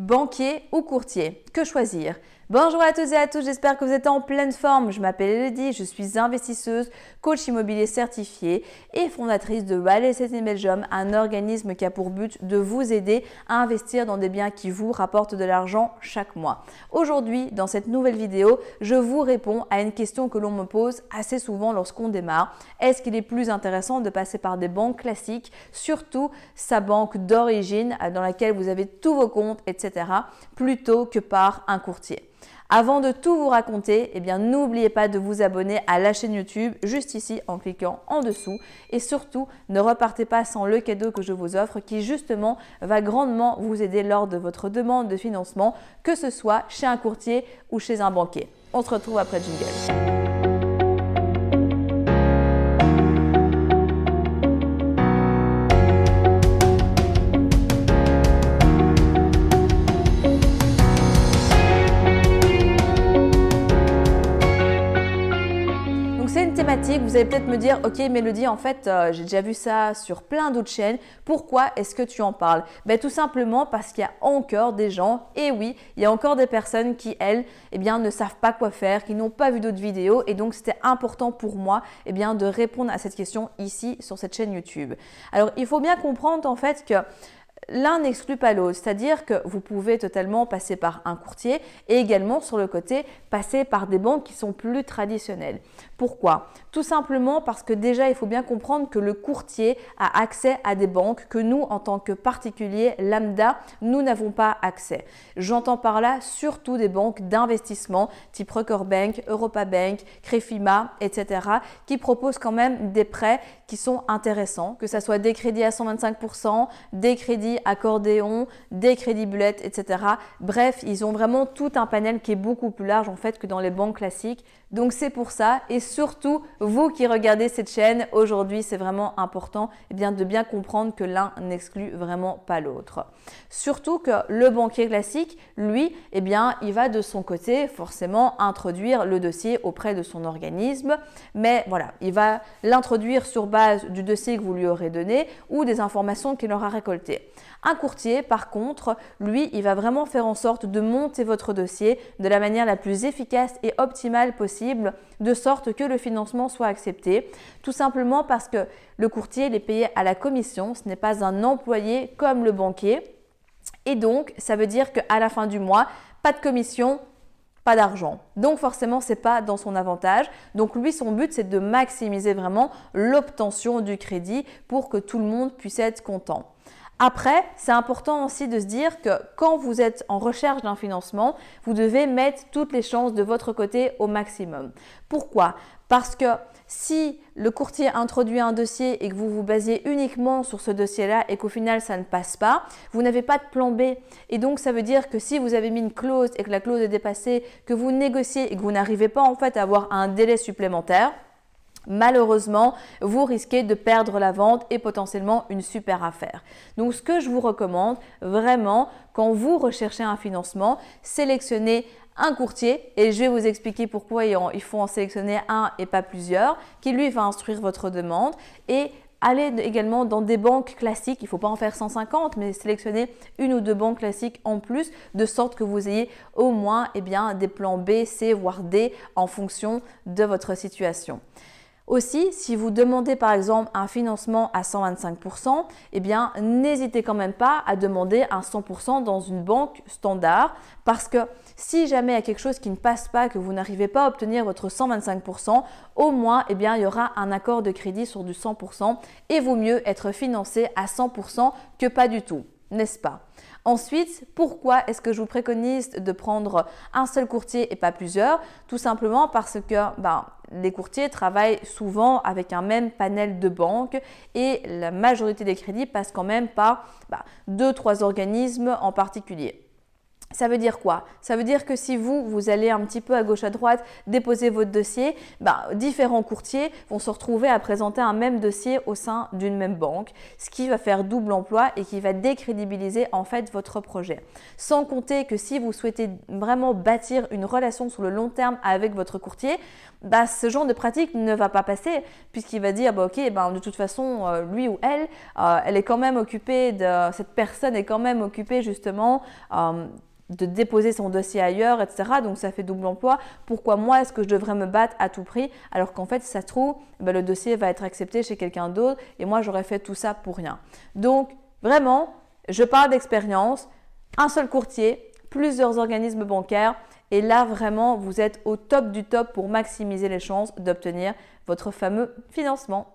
Banquier ou courtier. Que choisir? Bonjour à tous et à tous, j'espère que vous êtes en pleine forme. Je m'appelle Elodie, je suis investisseuse, coach immobilier certifié et fondatrice de Ballet Belgium, un organisme qui a pour but de vous aider à investir dans des biens qui vous rapportent de l'argent chaque mois. Aujourd'hui, dans cette nouvelle vidéo, je vous réponds à une question que l'on me pose assez souvent lorsqu'on démarre. Est-ce qu'il est plus intéressant de passer par des banques classiques, surtout sa banque d'origine dans laquelle vous avez tous vos comptes, etc., plutôt que par un courtier? Avant de tout vous raconter, eh bien n'oubliez pas de vous abonner à la chaîne YouTube juste ici en cliquant en dessous et surtout ne repartez pas sans le cadeau que je vous offre qui justement va grandement vous aider lors de votre demande de financement, que ce soit chez un courtier ou chez un banquier. On se retrouve après jingle. Vous allez peut-être me dire, ok Mélodie, en fait, euh, j'ai déjà vu ça sur plein d'autres chaînes, pourquoi est-ce que tu en parles? Ben, Tout simplement parce qu'il y a encore des gens, et oui, il y a encore des personnes qui, elles, eh bien, ne savent pas quoi faire, qui n'ont pas vu d'autres vidéos, et donc c'était important pour moi eh bien, de répondre à cette question ici sur cette chaîne YouTube. Alors, il faut bien comprendre en fait que l'un n'exclut pas l'autre, c'est-à-dire que vous pouvez totalement passer par un courtier et également sur le côté passer par des banques qui sont plus traditionnelles. Pourquoi? Tout simplement parce que déjà il faut bien comprendre que le courtier a accès à des banques que nous en tant que particuliers lambda, nous n'avons pas accès. J'entends par là surtout des banques d'investissement type Record Bank, Europa Bank, Crefima, etc. qui proposent quand même des prêts qui sont intéressants, que ce soit des crédits à 125%, des crédits accordéon, des crédits bullets, etc. Bref, ils ont vraiment tout un panel qui est beaucoup plus large en fait que dans les banques classiques. Donc c'est pour ça et surtout vous qui regardez cette chaîne aujourd'hui, c'est vraiment important eh bien, de bien comprendre que l'un n'exclut vraiment pas l'autre. Surtout que le banquier classique, lui, eh bien, il va de son côté forcément introduire le dossier auprès de son organisme, mais voilà, il va l'introduire sur base du dossier que vous lui aurez donné ou des informations qu'il aura récoltées. Un courtier, par contre, lui, il va vraiment faire en sorte de monter votre dossier de la manière la plus efficace et optimale possible, de sorte que le financement soit accepté. Tout simplement parce que le courtier il est payé à la commission, ce n'est pas un employé comme le banquier. Et donc, ça veut dire qu'à la fin du mois, pas de commission, pas d'argent. Donc forcément, c'est pas dans son avantage. Donc lui, son but, c'est de maximiser vraiment l'obtention du crédit pour que tout le monde puisse être content. Après, c'est important aussi de se dire que quand vous êtes en recherche d'un financement, vous devez mettre toutes les chances de votre côté au maximum. Pourquoi? Parce que si le courtier introduit un dossier et que vous vous basez uniquement sur ce dossier-là et qu'au final ça ne passe pas, vous n'avez pas de plan B. Et donc ça veut dire que si vous avez mis une clause et que la clause est dépassée, que vous négociez et que vous n'arrivez pas en fait à avoir un délai supplémentaire, malheureusement, vous risquez de perdre la vente et potentiellement une super affaire. Donc, ce que je vous recommande vraiment, quand vous recherchez un financement, sélectionnez un courtier et je vais vous expliquer pourquoi il faut en sélectionner un et pas plusieurs, qui lui va instruire votre demande et Allez également dans des banques classiques, il ne faut pas en faire 150, mais sélectionner une ou deux banques classiques en plus, de sorte que vous ayez au moins eh bien, des plans B, C, voire D en fonction de votre situation. Aussi, si vous demandez par exemple un financement à 125%, eh bien, n'hésitez quand même pas à demander un 100% dans une banque standard parce que si jamais il y a quelque chose qui ne passe pas, que vous n'arrivez pas à obtenir votre 125%, au moins, eh il y aura un accord de crédit sur du 100% et vaut mieux être financé à 100% que pas du tout, n'est-ce pas? Ensuite, pourquoi est-ce que je vous préconise de prendre un seul courtier et pas plusieurs? Tout simplement parce que ben, les courtiers travaillent souvent avec un même panel de banques et la majorité des crédits passent quand même par ben, deux, trois organismes en particulier. Ça veut dire quoi? Ça veut dire que si vous, vous allez un petit peu à gauche à droite déposer votre dossier, bah, différents courtiers vont se retrouver à présenter un même dossier au sein d'une même banque, ce qui va faire double emploi et qui va décrédibiliser en fait votre projet. Sans compter que si vous souhaitez vraiment bâtir une relation sur le long terme avec votre courtier, bah, ce genre de pratique ne va pas passer puisqu'il va dire bah, ok ben, de toute façon euh, lui ou elle euh, elle est quand même occupée de cette personne est quand même occupée justement euh, de déposer son dossier ailleurs, etc. Donc ça fait double emploi. Pourquoi moi est-ce que je devrais me battre à tout prix alors qu'en fait, ça se trouve, ben, le dossier va être accepté chez quelqu'un d'autre et moi j'aurais fait tout ça pour rien. Donc vraiment, je parle d'expérience, un seul courtier, plusieurs organismes bancaires et là vraiment vous êtes au top du top pour maximiser les chances d'obtenir votre fameux financement.